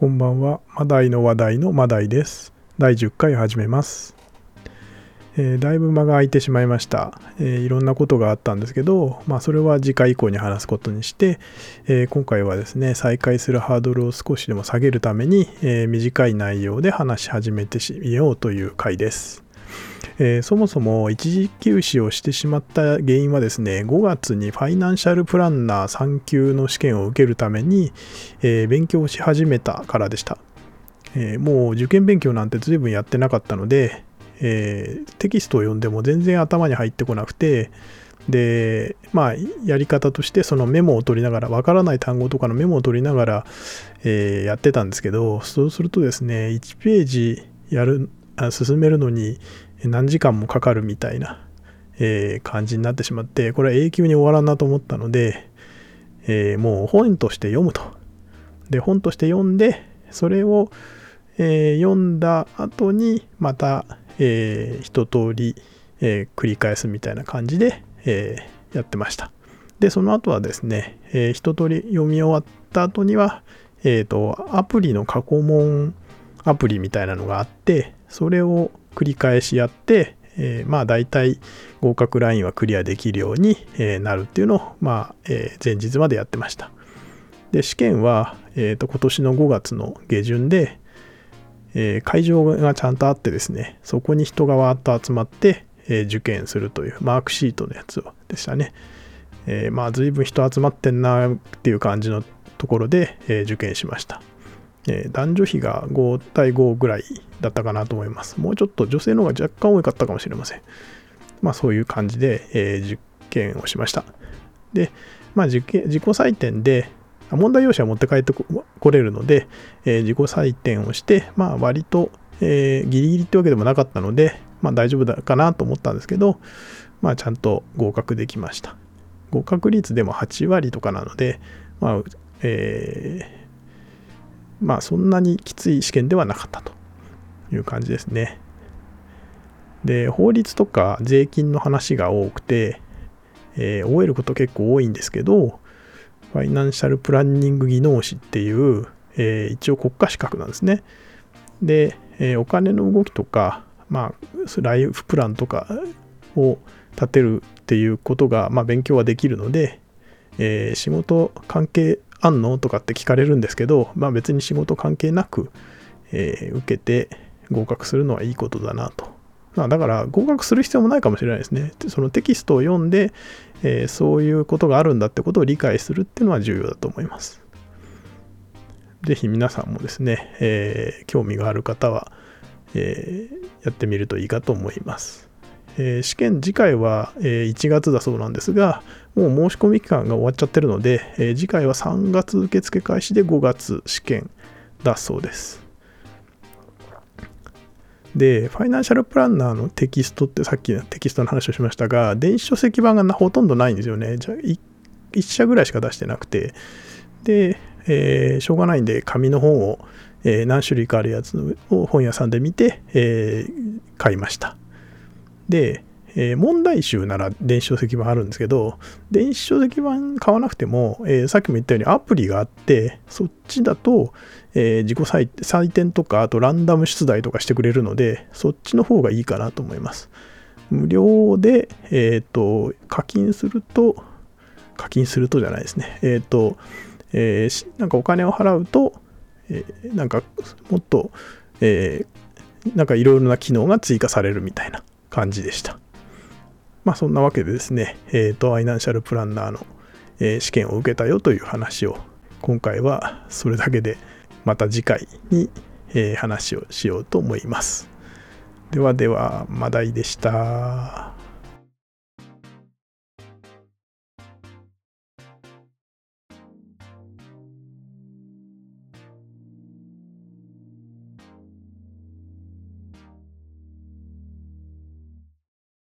こんばんは。マダイの話題のマダイです。第10回始めます。えーだいぶ間が空いてしまいました、えーいろんなことがあったんですけど、まあ、それは次回以降に話すことにして、えー今回はですね、再開するハードルを少しでも下げるために、えー短い内容で話し始めてみようという回です。えーそもそも一時休止をしてしまった原因はですね、5月にファイナンシャルプランナー3級の試験を受けるために、えー勉強し始めたからでした。えーもう受験勉強なんて随分やってなかったので、えテキストを読んでも全然頭に入ってこなくて、で、まあ、やり方としてそのメモを取りながら、わからない単語とかのメモを取りながら、えやってたんですけど、そうするとですね、1ページやる、進めるのに何時間もかかるみたいな、え感じになってしまって、これは永久に終わらんなと思ったので、えもう本として読むと。で、本として読んで、それを、えー読んだ後にまた、えー一通り、え繰り返すみたいな感じで、えやってました。で、その後はですね、えー一通り読み終わった後には、えっ、と、アプリの過去問アプリみたいなのがあって、それを繰り返しやって、えーまあ大体合格ラインはクリアできるように、えなるっていうのを、まあ、え前日までやってました。で、試験は、えーと今年の5月の下旬で、えー会場がちゃんとあってですね、そこに人がわーっと集まって、えー受験するというマークシートのやつでしたね。えーまあ随分人集まってんなっていう感じのところで、え受験しました。男女比が5対5ぐらいだったかなと思います。もうちょっと女性の方が若干多かったかもしれません。まあそういう感じで、えー受験をしました。で、まあ受験自己採点で、問題用紙は持って帰ってここれるので、えー自己採点をして、まあ割と、えーギリギリってわけでもなかったので、まあ大丈夫だかなと思ったんですけど、まあちゃんと合格できました。合格率でも8割とかなので、まあ、えーまあそんなにきつい試験ではなかったという感じですね。で、法律とか税金の話が多くて、えー覚えること結構多いんですけど、ファイナンシャルプランニング技能士っていう、えー一応国家資格なんですね。で、えーお金の動きとか、まあ、ライフプランとかを立てるっていうことが、まあ、勉強はできるので、えー仕事関係あんの？とかって聞かれるんですけど、まあ、別に仕事関係なく、えー受けて合格するのはいいことだなと。まあ、だから合格する必要もないかもしれないですね。そのテキストを読んで、えーそういうことがあるんだってことを理解するっていうのは重要だと思います。ぜひ皆さんもですね、えー興味がある方は、えーやってみるといいかと思います。えー試験次回は、えー1月だそうなんですが、もう申し込み期間が終わっちゃってるので、えー次回は3月受付開始で5月試験だそうです。で、ファイナンシャルプランナーのテキストってさっきのテキストの話をしましたが、電子書籍版がほとんどないんですよね。じゃあ、1社ぐらいしか出してなくて、で、えーしょうがないんで、紙の本を、えー何種類かあるやつを本屋さんで見て、えー買いました。で、えー問題集なら電子書籍版あるんですけど、電子書籍版買わなくても、えーさっきも言ったようにアプリがあって、そっちだと、えー自己採点とか、あとランダム出題とかしてくれるので、そっちの方がいいかなと思います。無料で、えっ、と、課金すると、課金するとじゃないですね。えっ、と、えなんかお金を払うと、えなんかもっと、えなんかいろいろな機能が追加されるみたいな感じでした。まあそんなわけでですね、えっ、と、ファイナンシャルプランナーの、えー試験を受けたよという話を、今回はそれだけで、また次回に、えー話をしようと思います。ではでは、マダイでした。